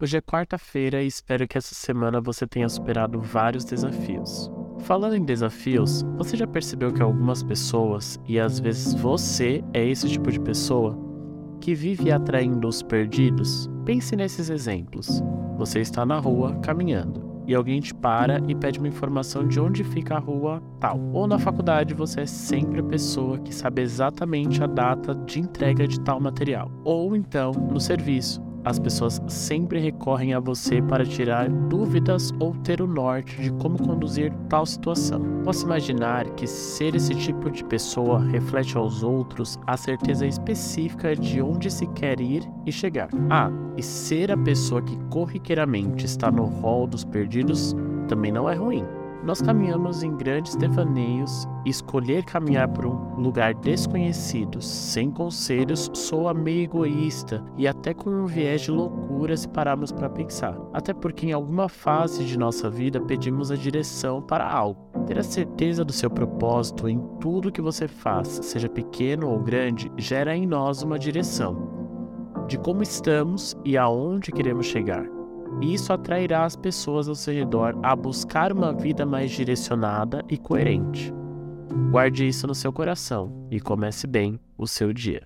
Hoje é quarta-feira e espero que essa semana você tenha superado vários desafios. Falando em desafios, você já percebeu que algumas pessoas, e às vezes você é esse tipo de pessoa, que vive atraindo os perdidos? Pense nesses exemplos. Você está na rua caminhando e alguém te para e pede uma informação de onde fica a rua tal. Ou na faculdade você é sempre a pessoa que sabe exatamente a data de entrega de tal material. Ou então no serviço as pessoas sempre recorrem a você para tirar dúvidas ou ter o norte de como conduzir tal situação. Posso imaginar que ser esse tipo de pessoa reflete aos outros a certeza específica de onde se quer ir e chegar. Ah, e ser a pessoa que corriqueiramente está no rol dos perdidos também não é ruim. Nós caminhamos em grandes devaneios e escolher caminhar por um lugar desconhecido, sem conselhos, soa meio egoísta e até com um viés de loucura se pararmos para pensar. Até porque em alguma fase de nossa vida pedimos a direção para algo. Ter a certeza do seu propósito em tudo que você faz, seja pequeno ou grande, gera em nós uma direção de como estamos e aonde queremos chegar. E isso atrairá as pessoas ao seu redor a buscar uma vida mais direcionada e coerente. Guarde isso no seu coração e comece bem o seu dia.